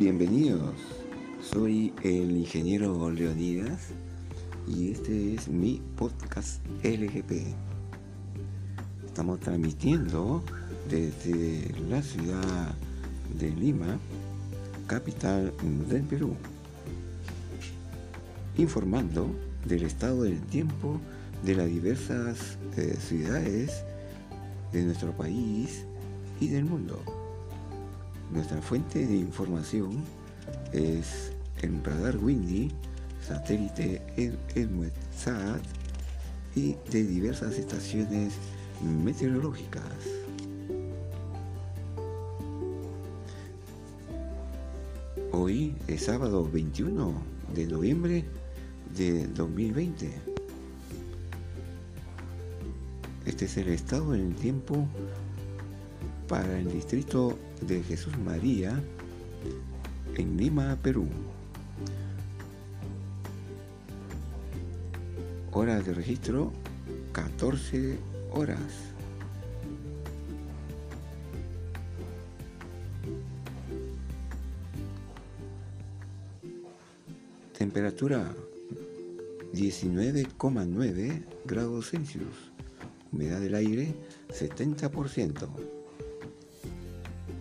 Bienvenidos, soy el ingeniero Leonidas y este es mi podcast LGP. Estamos transmitiendo desde la ciudad de Lima, capital del Perú, informando del estado del tiempo de las diversas eh, ciudades de nuestro país y del mundo. Nuestra fuente de información es el radar Windy, satélite EDMETSAT y de diversas estaciones meteorológicas. Hoy es sábado 21 de noviembre de 2020. Este es el estado en el tiempo para el distrito de Jesús María en Lima, Perú. Hora de registro 14 horas. Temperatura 19,9 grados Celsius. Humedad del aire 70%.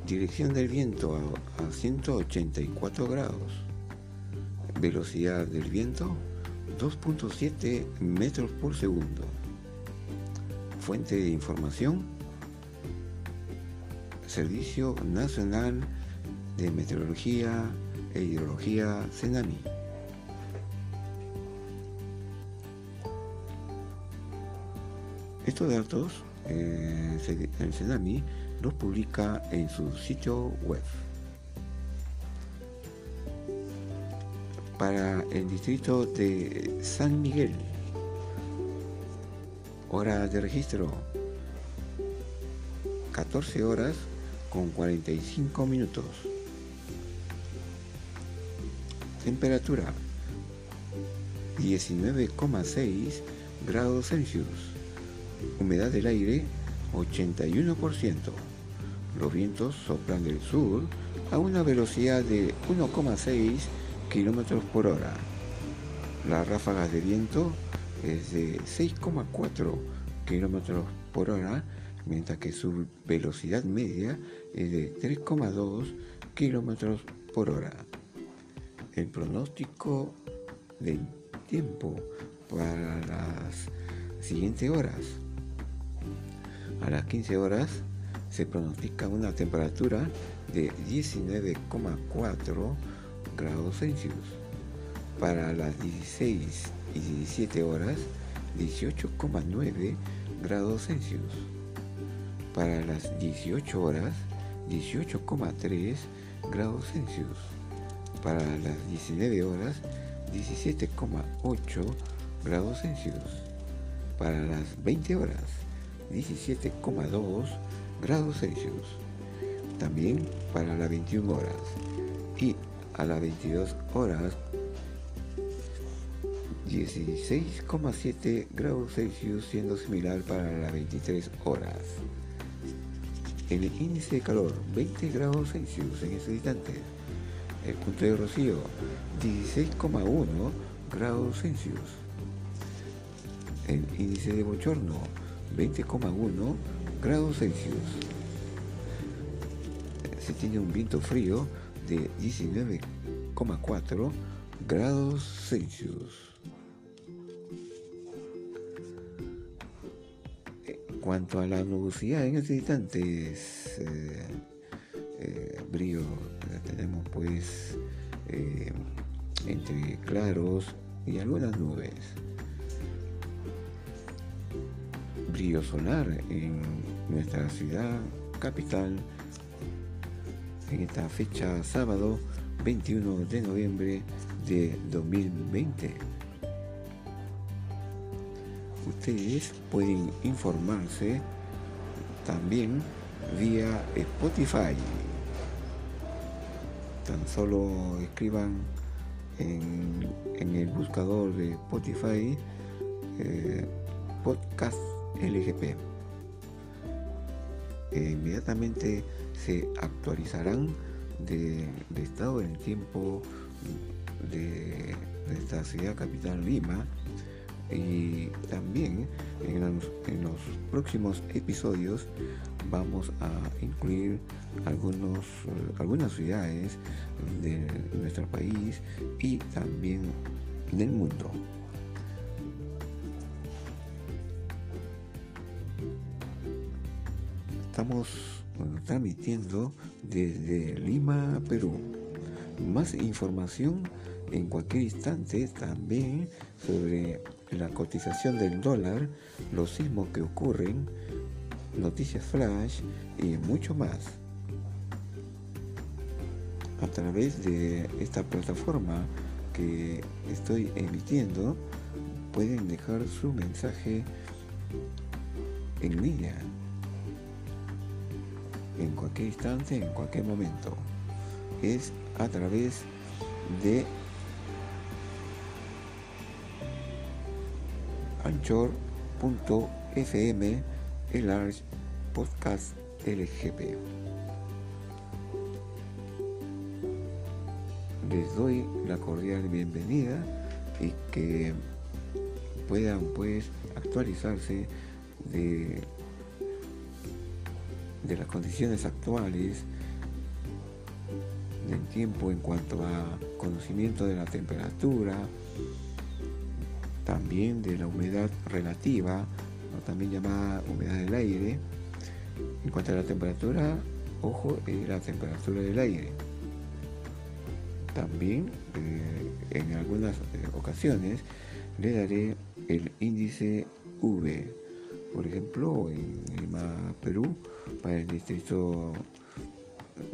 Dirección del viento a, 184 grados. Velocidad del viento 2.7 metros por segundo. Fuente de información Servicio Nacional de Meteorología e Hidrología CENAMI. Estos datos eh, el CENAMI los publica en su sitio web. Para el distrito de San Miguel, hora de registro 14 horas con 45 minutos. Temperatura 19,6 grados Celsius. Humedad del aire 81%. Los vientos soplan del sur a una velocidad de 1,6 km por hora. Las ráfagas de viento es de 6,4 km por hora, mientras que su velocidad media es de 3,2 km por hora. El pronóstico del tiempo para las siguientes horas. A las 15 horas se pronostica una temperatura de 19,4 grados Celsius. Para las 16 y 17 horas, 18,9 grados Celsius. Para las 18 horas, 18,3 grados Celsius. Para las 19 horas, 17,8 grados Celsius. Para las 20 horas, 17,2 grados Celsius. También para las 21 horas. Y a las 22 horas 16,7 grados Celsius siendo similar para las 23 horas. El índice de calor 20 grados Celsius en ese instante. El punto de rocío 16,1 grados Celsius. El índice de bochorno 20,1 grados Celsius. Se tiene un viento frío de 19,4 grados Celsius. En cuanto a la nubosidad en este instante, es, eh, eh, brillo, tenemos pues eh, entre claros y algunas nubes. Brillo solar en nuestra ciudad capital en esta fecha sábado 21 de noviembre de 2020. Ustedes pueden informarse también vía Spotify. Tan solo escriban en, el buscador de Spotify eh, podcast LGP. E inmediatamente se actualizarán del estado del tiempo de esta ciudad capital Lima y también en los, próximos episodios vamos a incluir algunos, algunas ciudades de nuestro país y también del mundo. Estamos transmitiendo desde Lima, Perú. Más información en cualquier instante también sobre la cotización del dólar, los sismos que ocurren, noticias flash y mucho más. A través de esta plataforma que estoy emitiendo, pueden dejar su mensaje en línea, en cualquier instante, en cualquier momento. Es a través de anchor.fm el podcast LGP. Les doy la cordial bienvenida y que puedan pues actualizarse de, de las condiciones actuales del tiempo en cuanto a conocimiento de la temperatura, también de la humedad relativa, también llamada humedad del aire. En cuanto a la temperatura, ojo, es la temperatura del aire. También eh, en algunas eh, ocasiones le daré el índice V. Por ejemplo, en Lima, Perú, para el distrito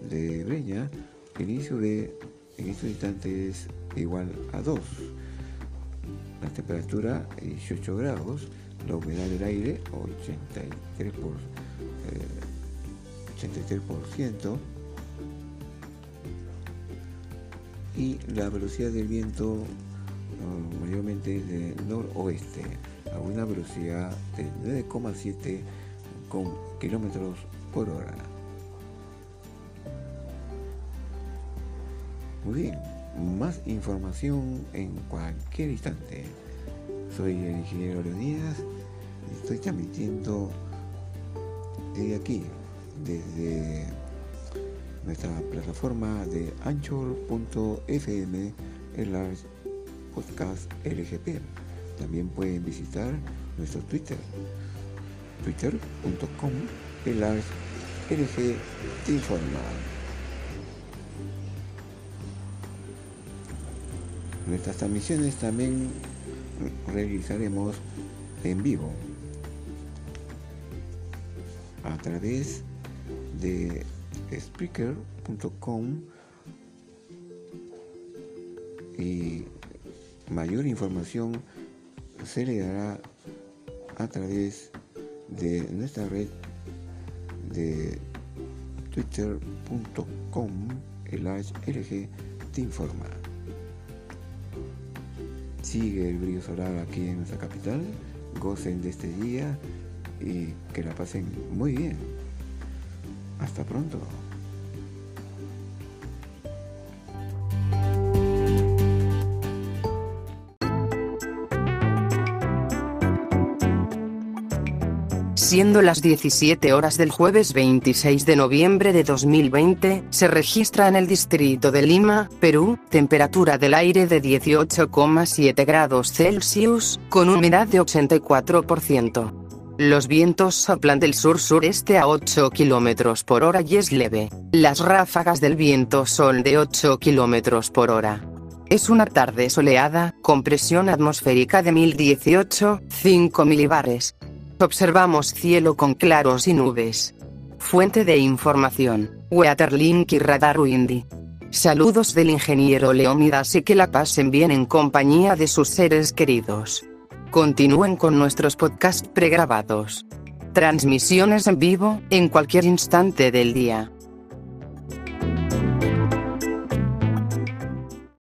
de Breña, el índice V en estos instantes es igual a 2 la temperatura 18 grados, la humedad del aire 83 por, 83% eh, y la velocidad del viento mayormente de noroeste a una velocidad de 9,7 kilómetros por hora. Muy bien más información en cualquier instante. Soy el ingeniero Leonidas y estoy transmitiendo desde aquí, desde nuestra plataforma de anchor.fm, el podcast LGP. También pueden visitar nuestro Twitter, twitter.com, LG Nuestras transmisiones también realizaremos en vivo a través de speaker.com y mayor información se le dará a través de nuestra red de twitter.com el LG te informa sigue el brillo solar aquí en nuestra capital, gocen de este día y que la pasen muy bien. Hasta pronto. Siendo las 17 horas del jueves 26 de noviembre de 2020, se registra en el distrito de Lima, Perú, temperatura del aire de 18,7 grados Celsius, con humedad de 84%. Los vientos soplan del sur-sureste a 8 km por hora y es leve. Las ráfagas del viento son de 8 km por hora. Es una tarde soleada, con presión atmosférica de 1018, 5 milibares. Observamos cielo con claros y nubes. Fuente de información, Weatherlink y Radar Windy. Saludos del ingeniero Leónidas y que la pasen bien en compañía de sus seres queridos. Continúen con nuestros podcasts pregrabados. Transmisiones en vivo, en cualquier instante del día.